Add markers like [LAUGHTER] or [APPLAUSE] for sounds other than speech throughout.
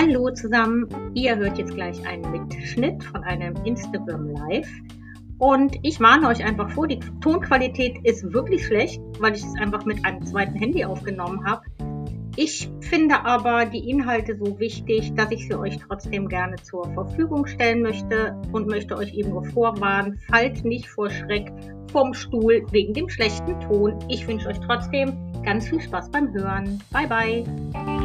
Hallo zusammen, ihr hört jetzt gleich einen Mitschnitt von einem Instagram Live. Und ich warne euch einfach vor, die Tonqualität ist wirklich schlecht, weil ich es einfach mit einem zweiten Handy aufgenommen habe. Ich finde aber die Inhalte so wichtig, dass ich sie euch trotzdem gerne zur Verfügung stellen möchte und möchte euch eben nur vorwarnen, fallt nicht vor Schreck vom Stuhl wegen dem schlechten Ton. Ich wünsche euch trotzdem ganz viel Spaß beim Hören. Bye bye.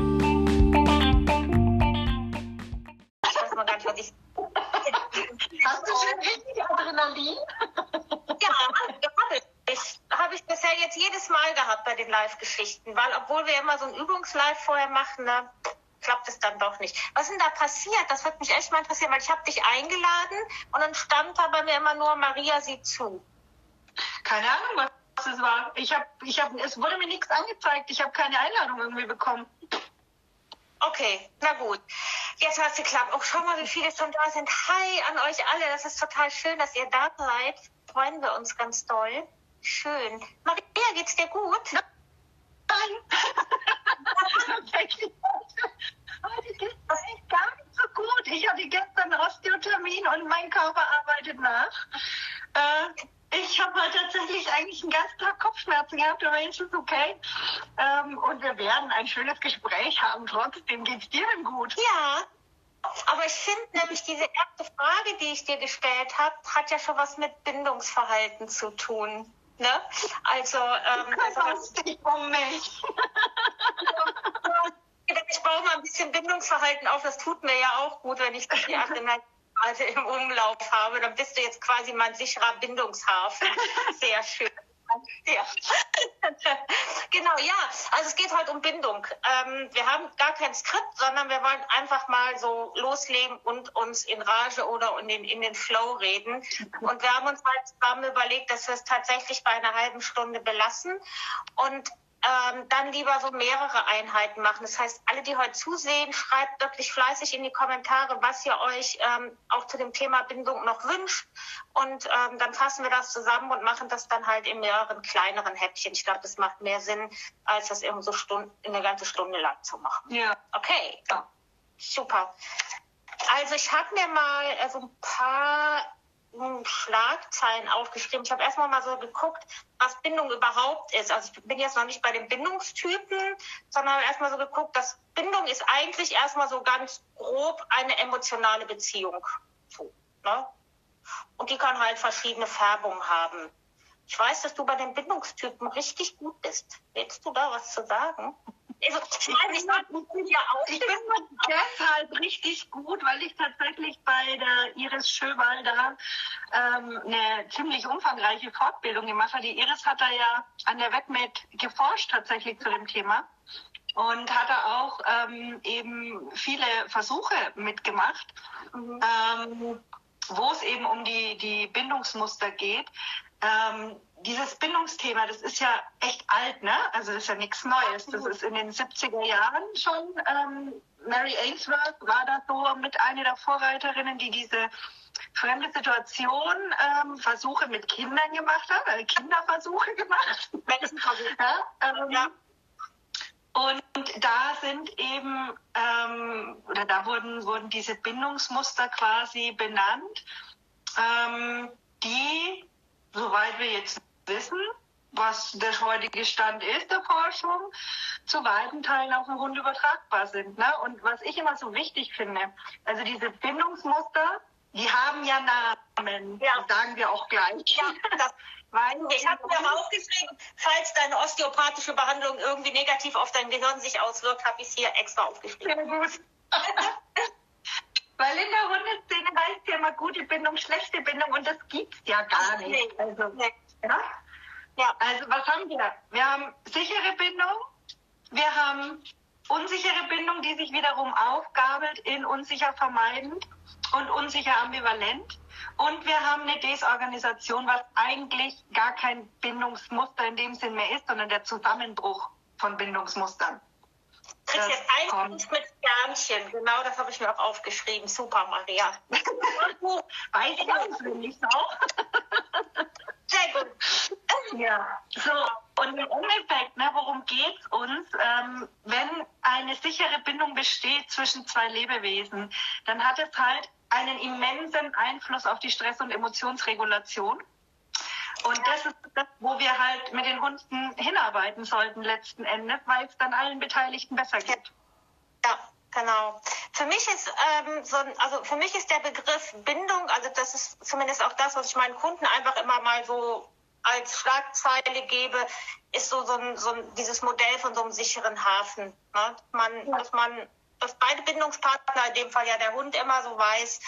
Mal gehabt bei den Live-Geschichten, weil obwohl wir immer so ein Übungslive vorher machen, ne, klappt es dann doch nicht. Was ist denn da passiert? Das wird mich echt mal interessieren, weil ich habe dich eingeladen und dann stand da bei mir immer nur Maria sieht zu. Keine Ahnung, was es war. Ich hab, ich hab, es wurde mir nichts angezeigt. Ich habe keine Einladung irgendwie bekommen. Okay, na gut. Jetzt hat es geklappt. Oh, schau mal, wie viele schon da sind. Hi an euch alle. Das ist total schön, dass ihr da seid. Freuen wir uns ganz doll. Schön. Maria, geht's dir gut? Nein. Tatsächlich. Heute geht's mir echt gar nicht so gut. Ich hatte gestern Osteotermin und mein Körper arbeitet nach. Äh, ich habe halt tatsächlich eigentlich einen ganzen Tag Kopfschmerzen gehabt, aber jetzt ist okay. Ähm, und wir werden ein schönes Gespräch haben. Trotzdem geht's dir denn gut? Ja. Aber ich finde nämlich diese erste Frage, die ich dir gestellt habe, hat ja schon was mit Bindungsverhalten zu tun. Ne? Also, ähm, also das dich um mich. ich baue mal ein bisschen Bindungsverhalten auf. Das tut mir ja auch gut, wenn ich die [LAUGHS] Adrenalin also im Umlauf habe, dann bist du jetzt quasi mein sicherer Bindungshafen. [LAUGHS] Sehr schön. Ja. [LAUGHS] genau, ja. Also es geht heute um Bindung. Ähm, wir haben gar kein Skript, sondern wir wollen einfach mal so loslegen und uns in Rage oder in den, in den Flow reden. Und wir haben uns halt zusammen überlegt, dass wir es tatsächlich bei einer halben Stunde belassen. Und ähm, dann lieber so mehrere Einheiten machen. Das heißt, alle, die heute zusehen, schreibt wirklich fleißig in die Kommentare, was ihr euch ähm, auch zu dem Thema Bindung noch wünscht. Und ähm, dann fassen wir das zusammen und machen das dann halt in mehreren kleineren Häppchen. Ich glaube, das macht mehr Sinn, als das eben so Stunden, eine ganze Stunde lang zu machen. Ja. Okay, ja. super. Also ich habe mir mal so ein paar Schlagzeilen aufgeschrieben. Ich habe erstmal mal so geguckt, was Bindung überhaupt ist. Also ich bin jetzt noch nicht bei den Bindungstypen, sondern erstmal so geguckt, dass Bindung ist eigentlich erstmal so ganz grob eine emotionale Beziehung. So, ne? Und die kann halt verschiedene Färbungen haben. Ich weiß, dass du bei den Bindungstypen richtig gut bist. Willst du da was zu sagen? Ich, meine, ich, bin, ja auch ich bin deshalb richtig gut, weil ich tatsächlich bei der Iris Schöwalder ähm, eine ziemlich umfangreiche Fortbildung gemacht habe. Die Iris hat da ja an der WebMed geforscht tatsächlich zu dem Thema und hat da auch ähm, eben viele Versuche mitgemacht. Mhm. Ähm, wo es eben um die, die Bindungsmuster geht. Ähm, dieses Bindungsthema, das ist ja echt alt, ne? Also das ist ja nichts Neues. Das ist in den 70er Jahren schon. Ähm, Mary Ainsworth war da so mit einer der Vorreiterinnen, die diese fremde Situation ähm, Versuche mit Kindern gemacht hat, also Kinderversuche gemacht. [LAUGHS] ja, ähm, ja. Und da sind eben, ähm, oder da wurden, wurden diese Bindungsmuster quasi benannt, ähm, die, soweit wir jetzt wissen, was der heutige Stand ist der Forschung, zu weiten Teilen auf den Hund übertragbar sind. Ne? Und was ich immer so wichtig finde, also diese Bindungsmuster, die haben ja Namen, ja. das sagen wir auch gleich. Ja, das, [LAUGHS] ich habe mir aufgeschrieben, falls deine osteopathische Behandlung irgendwie negativ auf dein Gehirn sich auswirkt, habe ich es hier extra aufgeschrieben. Sehr gut. [LAUGHS] Weil in der Hundeszene heißt ja immer gute Bindung, schlechte Bindung und das gibt's ja gar nicht. Also. Ja? ja. also was haben wir? Wir haben sichere Bindung, wir haben unsichere Bindung, die sich wiederum aufgabelt in unsicher vermeidend und unsicher ambivalent. Und wir haben eine Desorganisation, was eigentlich gar kein Bindungsmuster in dem Sinn mehr ist, sondern der Zusammenbruch von Bindungsmustern. Du kriegst jetzt ein kommt. mit Sternchen. Genau das habe ich mir auch aufgeschrieben. Super, Maria. [LAUGHS] Weiß ich auch. Ja, so. und im Endeffekt, ne, worum geht's uns? Ähm, wenn eine sichere Bindung besteht zwischen zwei Lebewesen, dann hat es halt einen immensen Einfluss auf die Stress- und Emotionsregulation. Und das ist das, wo wir halt mit den Hunden hinarbeiten sollten letzten Endes, weil es dann allen Beteiligten besser geht. Ja, genau. Für mich ist ähm, so, also für mich ist der Begriff Bindung, also das ist zumindest auch das, was ich meinen Kunden einfach immer mal so als Schlagzeile gebe, ist so, so, ein, so ein, dieses Modell von so einem sicheren Hafen. Ne? Man. Dass man, dass beide Bindungspartner, in dem Fall ja der Hund, immer so weiß,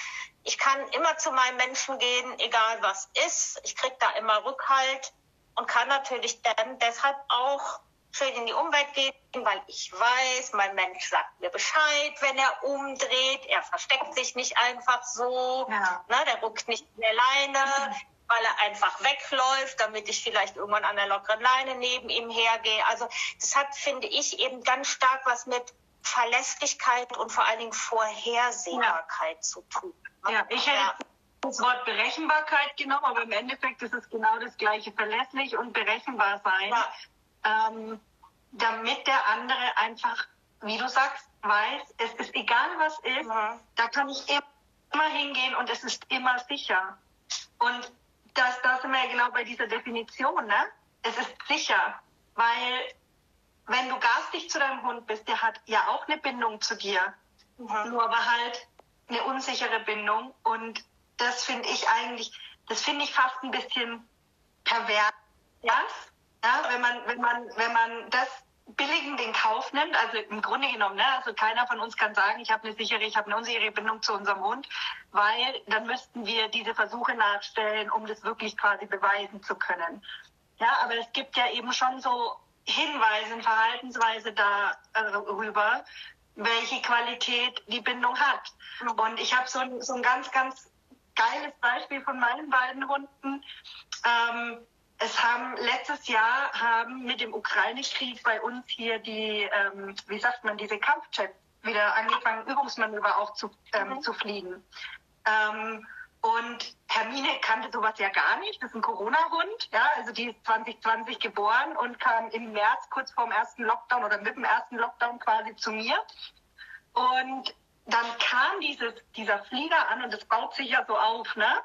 ich kann immer zu meinem Menschen gehen, egal was ist. Ich kriege da immer Rückhalt und kann natürlich dann deshalb auch schön in die Umwelt gehen, weil ich weiß, mein Mensch sagt mir Bescheid, wenn er umdreht. Er versteckt sich nicht einfach so. Ja. Ne, der ruckt nicht in der Leine. Weil er einfach wegläuft, damit ich vielleicht irgendwann an der lockeren Leine neben ihm hergehe. Also das hat, finde ich, eben ganz stark was mit Verlässlichkeit und vor allen Dingen Vorhersehbarkeit ja. zu tun. Ja, ich hätte ja. das Wort Berechenbarkeit genommen, aber im Endeffekt ist es genau das gleiche, verlässlich und berechenbar sein, ja. ähm, damit der andere einfach, wie du sagst, weiß, es ist egal was ist, da kann ich immer hingehen und es ist immer sicher. Und das, da sind wir ja genau bei dieser Definition, ne? Es ist sicher, weil wenn du garstig zu deinem Hund bist, der hat ja auch eine Bindung zu dir, mhm. nur aber halt eine unsichere Bindung und das finde ich eigentlich, das finde ich fast ein bisschen pervers, ja? ja, wenn man, wenn man, wenn man das billigen den Kauf nimmt, also im Grunde genommen, ne, also keiner von uns kann sagen, ich habe eine sichere, ich habe eine unsichere Bindung zu unserem Hund, weil dann müssten wir diese Versuche nachstellen, um das wirklich quasi beweisen zu können. Ja, aber es gibt ja eben schon so Hinweise, Verhaltensweise darüber, welche Qualität die Bindung hat. Und ich habe so ein, so ein ganz, ganz geiles Beispiel von meinen beiden Hunden. Ähm, es haben letztes Jahr haben mit dem Ukraine-Krieg bei uns hier die, ähm, wie sagt man, diese Kampfjets wieder angefangen, Übungsmanöver auch zu, ähm, mhm. zu fliegen. Ähm, und Hermine kannte sowas ja gar nicht. Das ist ein Corona-Hund. Ja, also die ist 2020 geboren und kam im März kurz vor dem ersten Lockdown oder mit dem ersten Lockdown quasi zu mir. Und dann kam dieses, dieser Flieger an und das baut sich ja so auf, ne?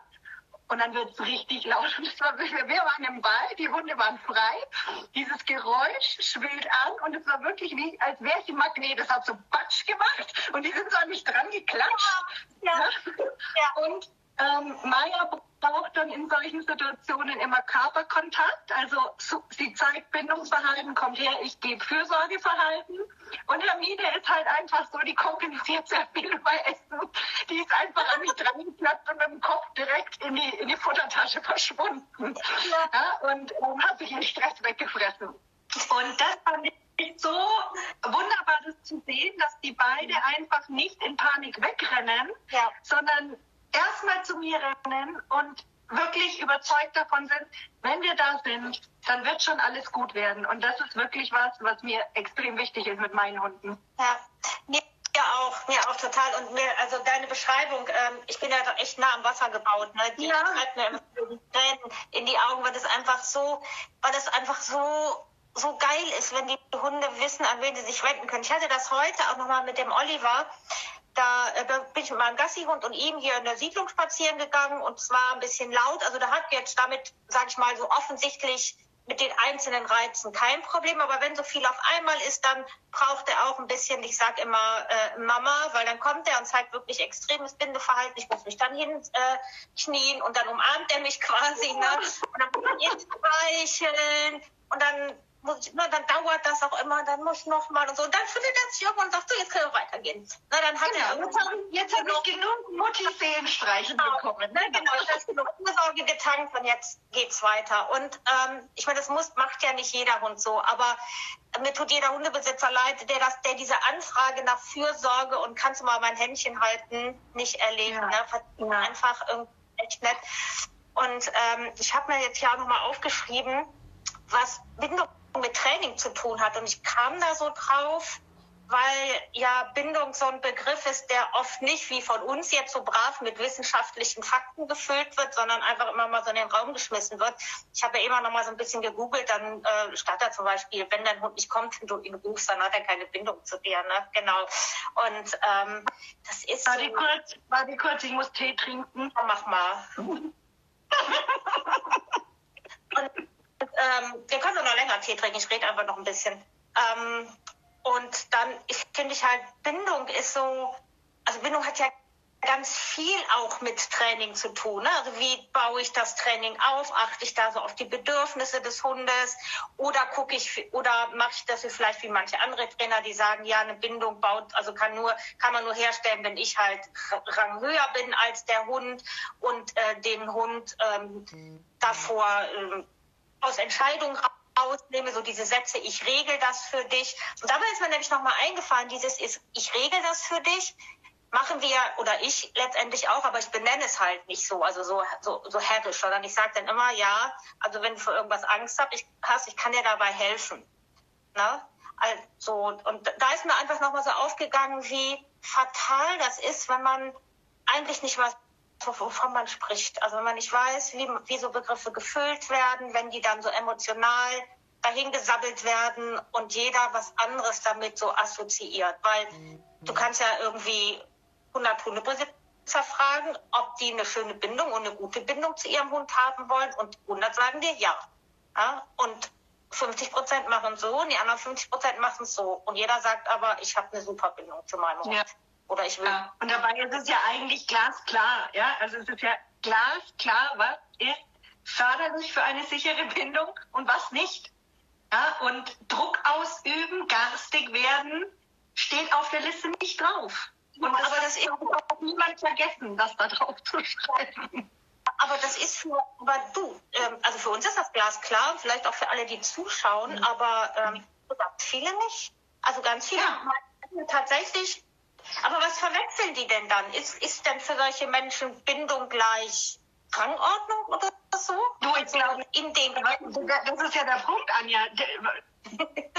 Und dann wird es richtig laut. Und es war, wir waren im Wald, die Hunde waren frei. Dieses Geräusch schwillt an und es war wirklich wie, als wäre es ein Magnet. Es hat so Batsch gemacht und die sind so an mich dran geklatscht. Ja. ja. ja. Und ähm, Maya braucht dann in solchen Situationen immer Körperkontakt. Also so, sie zeigt Bindungsverhalten, kommt her, ich gebe Fürsorgeverhalten. Und Hermine ist halt einfach so, die kompensiert sehr viel [LAUGHS] bei Essen. Die ist einfach an mich dran geplatzt und mit dem Kopf direkt in die, in die Futtertasche verschwunden. Ja. ja und ähm, hat sich den Stress weggefressen. Und das fand ich so wunderbar, das zu sehen, dass die beide einfach nicht in Panik wegrennen, ja. sondern erstmal zu mir rennen und wirklich überzeugt davon sind, wenn wir da sind, dann wird schon alles gut werden. Und das ist wirklich was, was mir extrem wichtig ist mit meinen Hunden. Ja, mir auch, mir auch total. Und mir, also deine Beschreibung, ähm, ich bin ja echt nah am Wasser gebaut, ne? Die ja. treibt mir Tränen in die Augen, weil das einfach so, weil das einfach so so geil ist, wenn die Hunde wissen, an wen sie sich wenden können. Ich hatte das heute auch nochmal mit dem Oliver. Da, äh, da bin ich mit meinem Gassihund und ihm hier in der Siedlung spazieren gegangen und zwar ein bisschen laut. Also da hat jetzt damit, sag ich mal, so offensichtlich mit den einzelnen Reizen kein Problem, aber wenn so viel auf einmal ist, dann braucht er auch ein bisschen, ich sag immer äh, Mama, weil dann kommt er und zeigt wirklich extremes Bindeverhalten. Ich muss mich dann hinknien äh, und dann umarmt er mich [LAUGHS] quasi ne? und dann muss man ihn streicheln und dann na, dann dauert das auch immer, dann muss ich noch mal und so. Und dann findet er sich irgendwann und sagt, so, jetzt können wir weitergehen. Na, dann hat genau, er jetzt habe jetzt hab ich genug Mutti-Seelenstreichen genau, bekommen. Ne? Genau, ich habe genug Ursorge getankt und jetzt geht's weiter. Und ähm, ich meine, das muss, macht ja nicht jeder Hund so, aber mir tut jeder Hundebesitzer leid, der das, der diese Anfrage nach Fürsorge und kannst du mal mein Händchen halten, nicht erlebt. Ja. Ne? Ja. Einfach irgendwie echt nett. Und ähm, ich habe mir jetzt ja nochmal aufgeschrieben, was Bindung mit Training zu tun hat. Und ich kam da so drauf, weil ja Bindung so ein Begriff ist, der oft nicht wie von uns jetzt so brav mit wissenschaftlichen Fakten gefüllt wird, sondern einfach immer mal so in den Raum geschmissen wird. Ich habe ja immer noch mal so ein bisschen gegoogelt, dann äh, stand da zum Beispiel, wenn dein Hund nicht kommt und du ihn rufst, dann hat er keine Bindung zu dir. Ne? Genau. Und ähm, das ist. Warte so, kurz, warte kurz, ich muss Tee trinken. Mach mal. [LAUGHS] und, ähm, wir können noch länger Tee trinken, ich rede einfach noch ein bisschen. Ähm, und dann finde ich halt, Bindung ist so, also Bindung hat ja ganz viel auch mit Training zu tun. Ne? Also wie baue ich das Training auf? Achte ich da so auf die Bedürfnisse des Hundes? Oder gucke ich oder mache ich das vielleicht wie manche andere Trainer, die sagen, ja, eine Bindung baut, also kann nur, kann man nur herstellen, wenn ich halt Rang höher bin als der Hund und äh, den Hund ähm, davor äh, aus Entscheidungen ausnehme, so diese Sätze, ich regel das für dich. Und dabei ist mir nämlich nochmal eingefallen, dieses ist, ich regel das für dich, machen wir, oder ich letztendlich auch, aber ich benenne es halt nicht so, also so, so, so herrisch, sondern ich sage dann immer, ja, also wenn du für irgendwas Angst hast, ich, hast, ich kann dir dabei helfen. Ne? Also, und da ist mir einfach nochmal so aufgegangen, wie fatal das ist, wenn man eigentlich nicht was wovon man spricht. Also wenn man nicht weiß, wie, wie so Begriffe gefüllt werden, wenn die dann so emotional dahingesabbelt werden und jeder was anderes damit so assoziiert. Weil mhm. du kannst ja irgendwie 100 Hundebesitzer fragen, ob die eine schöne Bindung und eine gute Bindung zu ihrem Hund haben wollen und 100 sagen dir ja. ja? Und 50 Prozent machen so und die anderen 50 Prozent machen so. Und jeder sagt aber, ich habe eine super Bindung zu meinem Hund. Ja. Oder ich will. Ja. Und dabei ist es ja eigentlich glasklar, ja. Also es ist ja glasklar, was ist förderlich für eine sichere Bindung und was nicht. Ja, und Druck ausüben, garstig werden, steht auf der Liste nicht drauf. Und das aber das ist auch niemand vergessen, das da drauf zu schreiben. Aber das ist für, aber du, ähm, also für uns ist das glasklar, vielleicht auch für alle, die zuschauen, mhm. aber ähm, viele nicht. Also ganz viele ja. tatsächlich aber was verwechseln die denn dann? Ist, ist denn für solche Menschen Bindung gleich Rangordnung oder so? Du, ich also glaube, in den das ist ja der Punkt, Anja.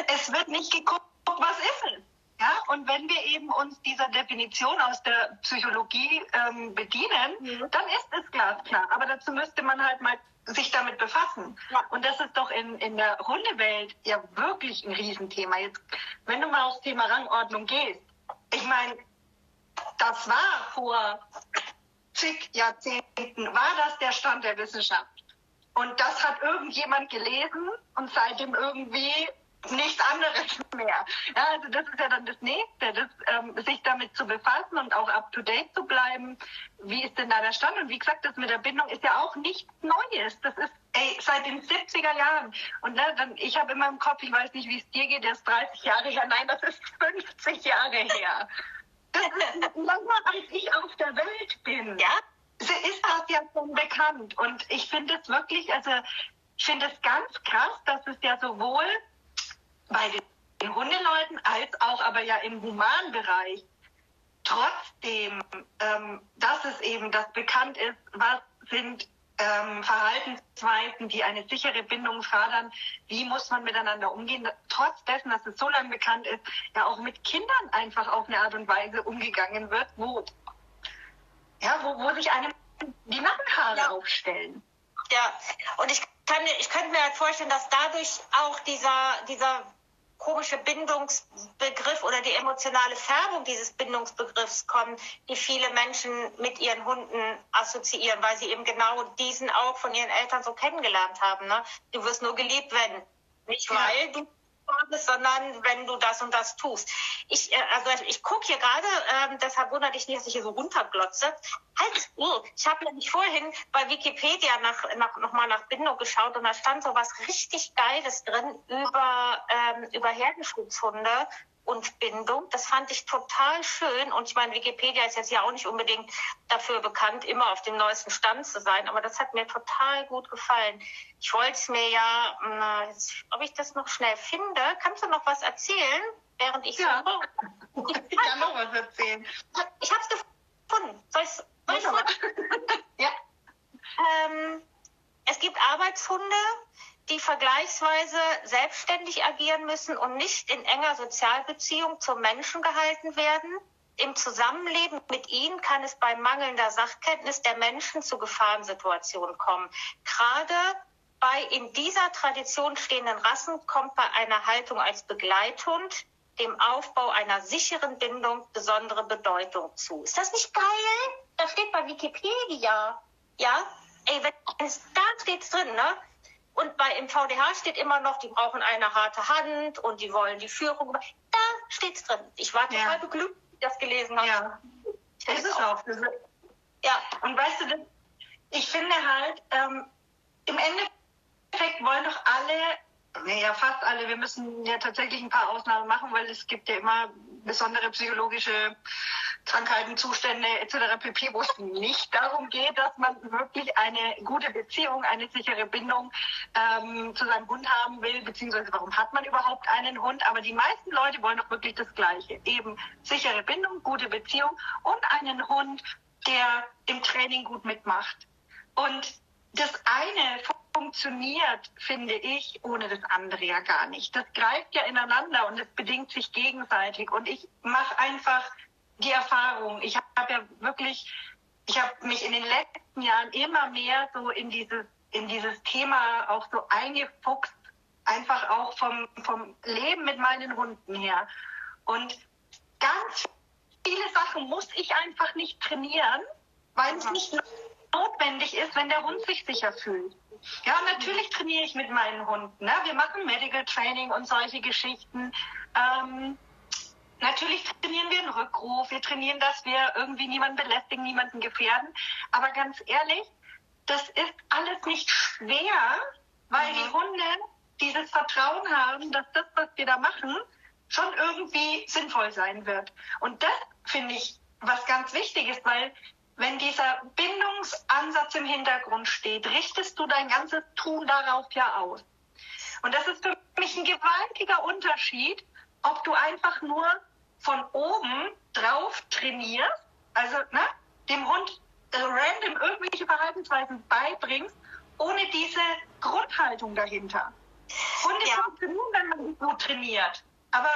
es wird nicht geguckt, was ist es? Ja, und wenn wir eben uns dieser Definition aus der Psychologie ähm, bedienen, mhm. dann ist es glasklar. Aber dazu müsste man halt mal sich damit befassen. Ja. Und das ist doch in, in der Hundewelt ja wirklich ein Riesenthema. Jetzt, wenn du mal aufs Thema Rangordnung gehst, ich meine, das war vor zig Jahrzehnten, war das der Stand der Wissenschaft. Und das hat irgendjemand gelesen und seitdem irgendwie nichts anderes mehr. Ja, also das ist ja dann das Nächste, das, ähm, sich damit zu befassen und auch up-to-date zu bleiben. Wie ist denn da der Stand? Und wie gesagt, das mit der Bindung ist ja auch nichts Neues. Das ist ey, seit den 70er Jahren. Und ne, dann, ich habe immer im Kopf, ich weiß nicht, wie es dir geht, der ist 30 Jahre her. Nein, das ist 50 Jahre her. Das ist länger, als ich auf der Welt bin. Ja? Ist das ja schon bekannt. Und ich finde es wirklich, also ich finde es ganz krass, dass es ja sowohl bei den Hundeleuten als auch aber ja im Humanbereich trotzdem, ähm, dass es eben das bekannt ist, was sind ähm, Verhaltensweisen, die eine sichere Bindung fördern. Wie muss man miteinander umgehen? Trotz dessen, dass es so lange bekannt ist, ja auch mit Kindern einfach auf eine Art und Weise umgegangen wird, wo, ja, wo, wo sich einem die Nackenhaare ja. aufstellen. Ja, und ich kann, ich könnte mir halt vorstellen, dass dadurch auch dieser, dieser komische Bindungsbegriff oder die emotionale Färbung dieses Bindungsbegriffs kommen, die viele Menschen mit ihren Hunden assoziieren, weil sie eben genau diesen auch von ihren Eltern so kennengelernt haben. Ne? Du wirst nur geliebt, wenn. Nicht weil du bist, sondern wenn du das und das tust. Ich, äh, also ich gucke hier gerade, ähm, deshalb wundert dich nicht, dass ich hier so runterglotze. Halt, ich habe nämlich vorhin bei Wikipedia nach, nach, nochmal nach Bindung geschaut und da stand so was richtig Geiles drin über, ähm, über Herdenschutzhunde und Bindung. Das fand ich total schön. Und ich meine, Wikipedia ist jetzt ja auch nicht unbedingt dafür bekannt, immer auf dem neuesten Stand zu sein. Aber das hat mir total gut gefallen. Ich wollte es mir ja, na, jetzt, ob ich das noch schnell finde. Kannst du noch was erzählen, während ich ja. so. [LAUGHS] ich kann noch was erzählen. Ich habe es gefunden. Soll, ich [LAUGHS] ja. Ähm, es gibt Arbeitshunde, die vergleichsweise selbstständig agieren müssen und nicht in enger Sozialbeziehung zum Menschen gehalten werden. Im Zusammenleben mit ihnen kann es bei mangelnder Sachkenntnis der Menschen zu Gefahrensituationen kommen. Gerade bei in dieser Tradition stehenden Rassen kommt bei einer Haltung als Begleithund dem Aufbau einer sicheren Bindung besondere Bedeutung zu. Ist das nicht geil? Das steht bei Wikipedia. Ja? Ey, wenn es, da steht's drin, ne? Und bei im VDH steht immer noch, die brauchen eine harte Hand und die wollen die Führung. Da steht's drin. Ich war total ja. beglückt, dass ich das gelesen habe. Ja. Das ist auch. Ja. Und weißt du, ich finde halt, ähm, im Endeffekt wollen doch alle naja, fast alle. Wir müssen ja tatsächlich ein paar Ausnahmen machen, weil es gibt ja immer besondere psychologische Krankheiten, Zustände etc. pp, wo es nicht darum geht, dass man wirklich eine gute Beziehung, eine sichere Bindung ähm, zu seinem Hund haben will, beziehungsweise warum hat man überhaupt einen Hund? Aber die meisten Leute wollen doch wirklich das Gleiche. Eben sichere Bindung, gute Beziehung und einen Hund, der im Training gut mitmacht. Und das eine funktioniert, finde ich, ohne das andere ja gar nicht. Das greift ja ineinander und es bedingt sich gegenseitig. Und ich mache einfach die Erfahrung. Ich habe ja wirklich, ich habe mich in den letzten Jahren immer mehr so in dieses, in dieses Thema auch so eingefuchst, einfach auch vom, vom Leben mit meinen Hunden her. Und ganz viele Sachen muss ich einfach nicht trainieren, weil es nicht notwendig ist, wenn der Hund sich sicher fühlt. Ja, natürlich trainiere ich mit meinen Hunden. Ne? Wir machen Medical Training und solche Geschichten. Ähm, natürlich trainieren wir einen Rückruf. Wir trainieren, dass wir irgendwie niemanden belästigen, niemanden gefährden. Aber ganz ehrlich, das ist alles nicht schwer, weil mhm. die Hunde dieses Vertrauen haben, dass das, was wir da machen, schon irgendwie sinnvoll sein wird. Und das finde ich was ganz wichtig ist, weil wenn dieser Bindungsansatz im Hintergrund steht, richtest du dein ganzes Tun darauf ja aus. Und das ist für mich ein gewaltiger Unterschied, ob du einfach nur von oben drauf trainierst, also ne, dem Hund äh, random irgendwelche Verhaltensweisen beibringst, ohne diese Grundhaltung dahinter. Hunde ja. funktionieren, wenn man gut trainiert. Aber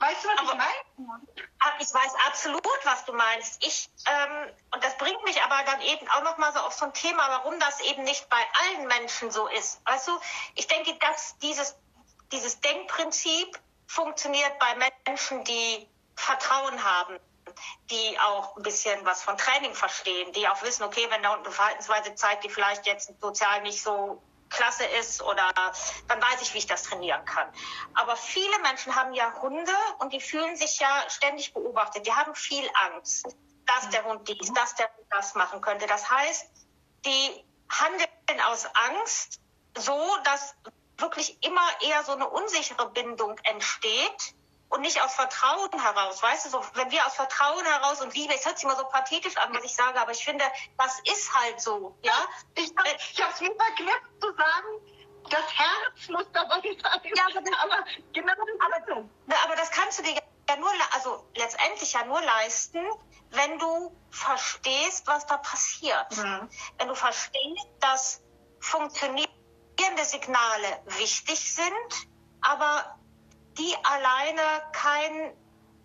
Weißt du, was aber, ich meine? Ich weiß absolut, was du meinst. Ich, ähm, und das bringt mich aber dann eben auch nochmal so auf so ein Thema, warum das eben nicht bei allen Menschen so ist. Weißt du, ich denke, dass dieses, dieses Denkprinzip funktioniert bei Menschen, die Vertrauen haben, die auch ein bisschen was von Training verstehen, die auch wissen, okay, wenn da eine Verhaltensweise zeigt, die vielleicht jetzt sozial nicht so klasse ist oder dann weiß ich, wie ich das trainieren kann. Aber viele Menschen haben ja Hunde und die fühlen sich ja ständig beobachtet. Die haben viel Angst, dass der Hund dies, dass der Hund das machen könnte. Das heißt, die handeln aus Angst so, dass wirklich immer eher so eine unsichere Bindung entsteht und nicht aus Vertrauen heraus. Weißt du, so, wenn wir aus Vertrauen heraus und Liebe, es hört sich immer so pathetisch an, was ich sage, aber ich finde, das ist halt so, ja. Ich, ich habe es mir verknüpft zu sagen, das Herz muss dabei sein. Ja, aber, [LAUGHS] genau das aber, aber das kannst du dir ja nur, also letztendlich ja nur leisten, wenn du verstehst, was da passiert. Mhm. Wenn du verstehst, dass funktionierende Signale wichtig sind, aber die alleine kein,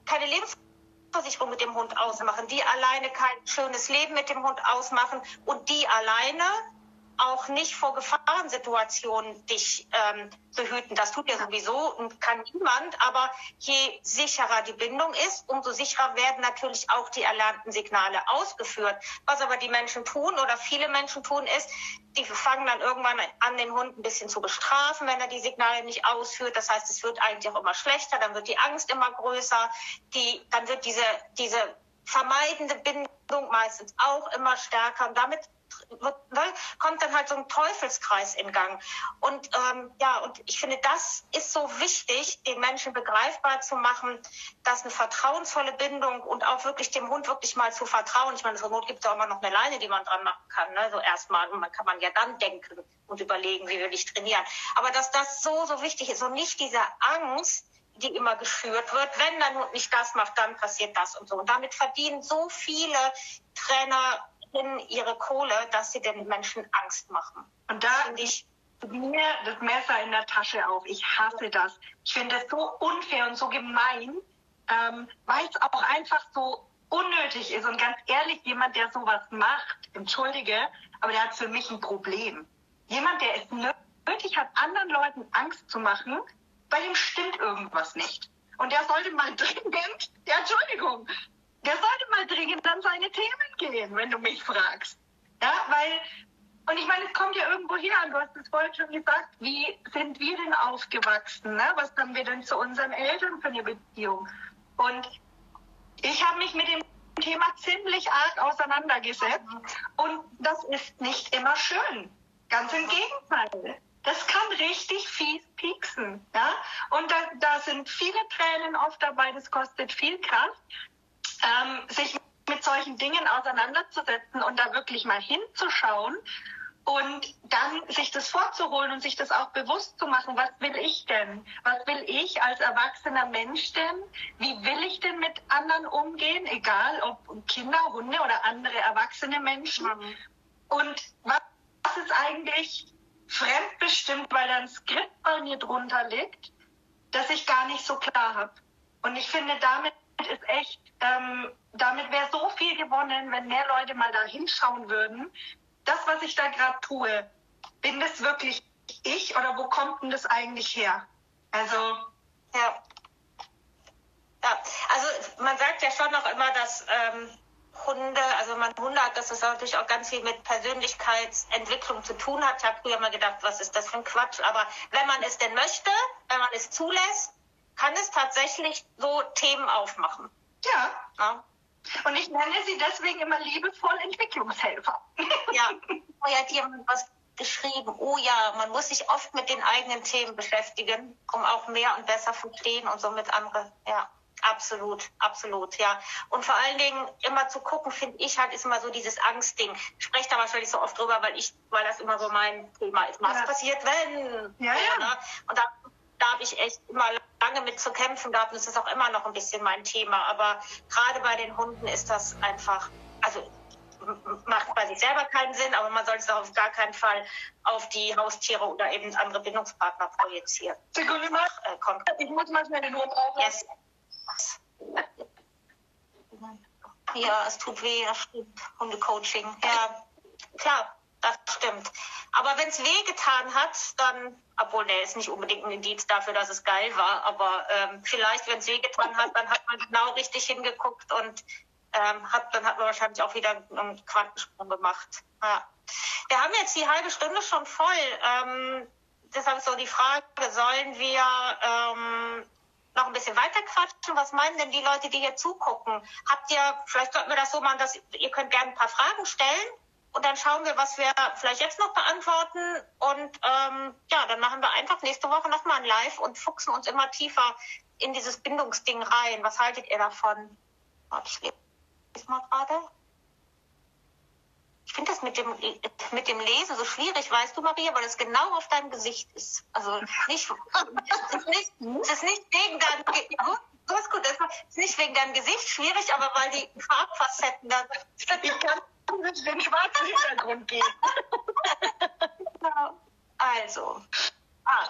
keine Lebensversicherung mit dem Hund ausmachen, die alleine kein schönes Leben mit dem Hund ausmachen und die alleine auch nicht vor Gefahrensituationen dich ähm, behüten. Das tut ja sowieso und kann niemand. Aber je sicherer die Bindung ist, umso sicherer werden natürlich auch die erlernten Signale ausgeführt. Was aber die Menschen tun oder viele Menschen tun, ist, die fangen dann irgendwann an, den Hund ein bisschen zu bestrafen, wenn er die Signale nicht ausführt. Das heißt, es wird eigentlich auch immer schlechter, dann wird die Angst immer größer, die, dann wird diese, diese vermeidende Bindung meistens auch immer stärker. Und damit kommt dann halt so ein Teufelskreis in Gang. Und ähm, ja, und ich finde, das ist so wichtig, den Menschen begreifbar zu machen, dass eine vertrauensvolle Bindung und auch wirklich dem Hund wirklich mal zu vertrauen. Ich meine, zur Not gibt es auch immer noch eine Leine, die man dran machen kann. Ne? So erstmal, man kann man ja dann denken und überlegen, wie will ich trainieren. Aber dass das so, so wichtig ist und nicht diese Angst, die immer geschürt wird. Wenn der Hund nicht das macht, dann passiert das und so. Und damit verdienen so viele Trainer ihre Kohle, dass sie den Menschen Angst machen. Und da, ich, mir das Messer in der Tasche auf. Ich hasse das. Ich finde es so unfair und so gemein, ähm, weil es auch einfach so unnötig ist. Und ganz ehrlich, jemand, der sowas macht, entschuldige, aber der hat für mich ein Problem. Jemand, der es nötig hat, anderen Leuten Angst zu machen, bei dem stimmt irgendwas nicht. Und der sollte mal [LAUGHS] dringend, ja, Entschuldigung, der sollte mal dringend an seine Themen gehen, wenn du mich fragst. Ja, weil, und ich meine, es kommt ja irgendwo her, und du hast es vorhin schon gesagt, wie sind wir denn aufgewachsen? Ne? Was haben wir denn zu unseren Eltern für eine Beziehung? Und ich habe mich mit dem Thema ziemlich arg auseinandergesetzt und das ist nicht immer schön. Ganz im Gegenteil. Das kann richtig fies pieksen. Ja? Und da, da sind viele Tränen oft dabei, das kostet viel Kraft, ähm, sich mit solchen Dingen auseinanderzusetzen und da wirklich mal hinzuschauen und dann sich das vorzuholen und sich das auch bewusst zu machen, was will ich denn? Was will ich als erwachsener Mensch denn? Wie will ich denn mit anderen umgehen? Egal ob Kinder, Hunde oder andere erwachsene Menschen. Mhm. Und was ist eigentlich fremdbestimmt, weil da ein Skript bei mir drunter liegt, das ich gar nicht so klar habe. Und ich finde, damit ist echt, ähm, damit wäre so viel gewonnen, wenn mehr Leute mal da hinschauen würden, das, was ich da gerade tue, bin das wirklich ich oder wo kommt denn das eigentlich her? Also, ja. Ja, also man sagt ja schon noch immer, dass ähm, Hunde, also man Hunde hat, dass das natürlich auch ganz viel mit Persönlichkeitsentwicklung zu tun hat. Ich habe früher mal gedacht, was ist das für ein Quatsch? Aber wenn man es denn möchte, wenn man es zulässt, kann es tatsächlich so Themen aufmachen. Ja. ja. Und ich nenne sie deswegen immer liebevoll Entwicklungshelfer. Ja, [LAUGHS] oh ja, die haben was geschrieben. Oh ja, man muss sich oft mit den eigenen Themen beschäftigen, um auch mehr und besser verstehen und somit andere. Ja, absolut, absolut, ja. Und vor allen Dingen immer zu gucken, finde ich halt, ist immer so dieses Angstding. Ich spreche da wahrscheinlich so oft drüber, weil ich, weil das immer so mein Thema ist. Was ja. passiert, wenn? Ja, ja. Und da da habe ich echt immer lange mit zu kämpfen gehabt und es ist auch immer noch ein bisschen mein Thema. Aber gerade bei den Hunden ist das einfach, also macht bei sich selber keinen Sinn, aber man sollte es auch auf gar keinen Fall auf die Haustiere oder eben andere Bindungspartner projizieren. Sekunde mal. Äh, ich muss mal schnell den Hund auf. Yes. Ja, es tut weh, das stimmt. Hundecoaching. Ja, klar, das stimmt. Aber wenn es weh getan hat, dann obwohl, der ist nicht unbedingt ein Indiz dafür, dass es geil war, aber ähm, vielleicht, wenn es wehgetan hat, dann hat man genau richtig hingeguckt und ähm, hat, dann hat man wahrscheinlich auch wieder einen Quantensprung gemacht. Ja. Wir haben jetzt die halbe Stunde schon voll. Ähm, deshalb ist so die Frage, sollen wir ähm, noch ein bisschen weiter quatschen? Was meinen denn die Leute, die hier zugucken? Habt ihr, vielleicht sollten wir das so machen, dass ihr könnt gerne ein paar Fragen stellen und dann schauen wir, was wir vielleicht jetzt noch beantworten. Und ähm, ja, dann machen wir einfach nächste Woche nochmal ein Live und fuchsen uns immer tiefer in dieses Bindungsding rein. Was haltet ihr davon? Warte, ich lese mal gerade. Ich finde das mit dem, mit dem Lesen so schwierig, weißt du, Maria, weil es genau auf deinem Gesicht ist. Also nicht, es ist nicht, es ist nicht wegen deinem, gut, es ist nicht wegen deinem Gesicht schwierig, aber weil die Farbfacetten da, ich kann den schwarzen Hintergrund geben. genau. [LAUGHS] Also, ah,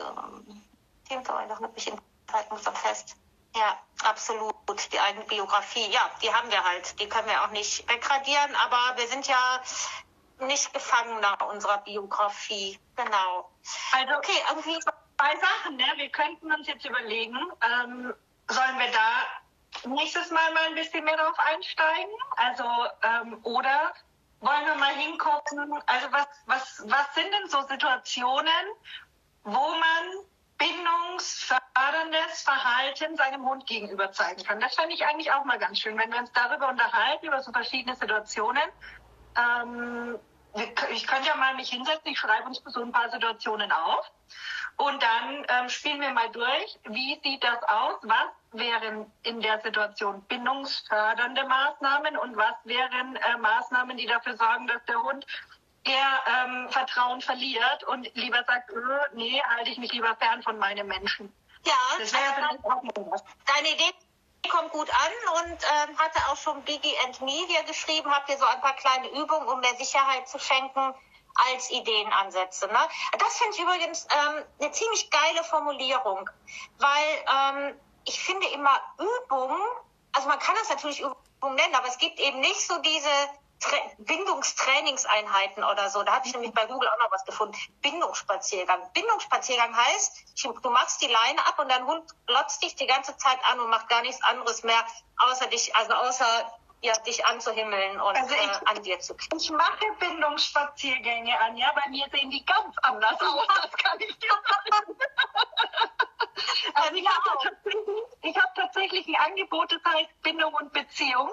ähm, Themenverweis noch wirklich in halten wir fest. Ja, absolut. Die eigene Biografie, ja, die haben wir halt. Die können wir auch nicht wegradieren, aber wir sind ja nicht Gefangener unserer Biografie. Genau. Also, okay, irgendwie zwei Sachen, ne? Wir könnten uns jetzt überlegen, ähm, sollen wir da nächstes Mal mal ein bisschen mehr drauf einsteigen? Also, ähm, oder wollen wir mal hingucken, also was, was, was sind denn so Situationen, wo man bindungsförderndes Verhalten seinem Hund gegenüber zeigen kann? Das fände ich eigentlich auch mal ganz schön, wenn wir uns darüber unterhalten, über so verschiedene Situationen. Ähm, ich könnte ja mal mich hinsetzen, ich schreibe uns so ein paar Situationen auf und dann ähm, spielen wir mal durch, wie sieht das aus, was wären in der Situation bindungsfördernde Maßnahmen und was wären äh, Maßnahmen, die dafür sorgen, dass der Hund eher ähm, Vertrauen verliert und lieber sagt, öh, nee, halte ich mich lieber fern von meinem Menschen. Ja, das wäre also auch Deine Idee kommt gut an und ähm, hatte auch schon Biggie and Me hier geschrieben, habt ihr so ein paar kleine Übungen, um mehr Sicherheit zu schenken. Als Ideenansätze. Ne? Das finde ich übrigens ähm, eine ziemlich geile Formulierung, weil ähm, ich finde immer Übung, also man kann das natürlich Übung nennen, aber es gibt eben nicht so diese Tra Bindungstrainingseinheiten oder so. Da habe ich nämlich bei Google auch noch was gefunden. Bindungsspaziergang. Bindungsspaziergang heißt, du machst die Leine ab und dein Hund glotzt dich die ganze Zeit an und macht gar nichts anderes mehr, außer dich, also außer ja, dich anzuhimmeln und also ich, äh, an dir zu kriegen. Ich mache Bindungsspaziergänge, Anja. Bei mir sehen die ganz anders aus. Das kann ich dir sagen. [LAUGHS] Also ich habe tatsächlich, ich hab tatsächlich ein Angebot, das heißt Bindung und Beziehung.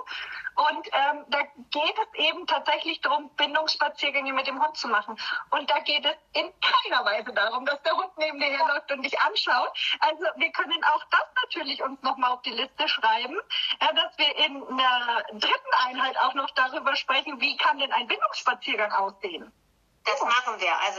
Und ähm, da geht es eben tatsächlich darum, Bindungsspaziergänge mit dem Hund zu machen. Und da geht es in keiner Weise darum, dass der Hund neben dir herläuft und dich anschaut. Also wir können auch das natürlich uns nochmal auf die Liste schreiben, ja, dass wir in einer dritten Einheit auch noch darüber sprechen, wie kann denn ein Bindungsspaziergang aussehen. Das machen wir. Also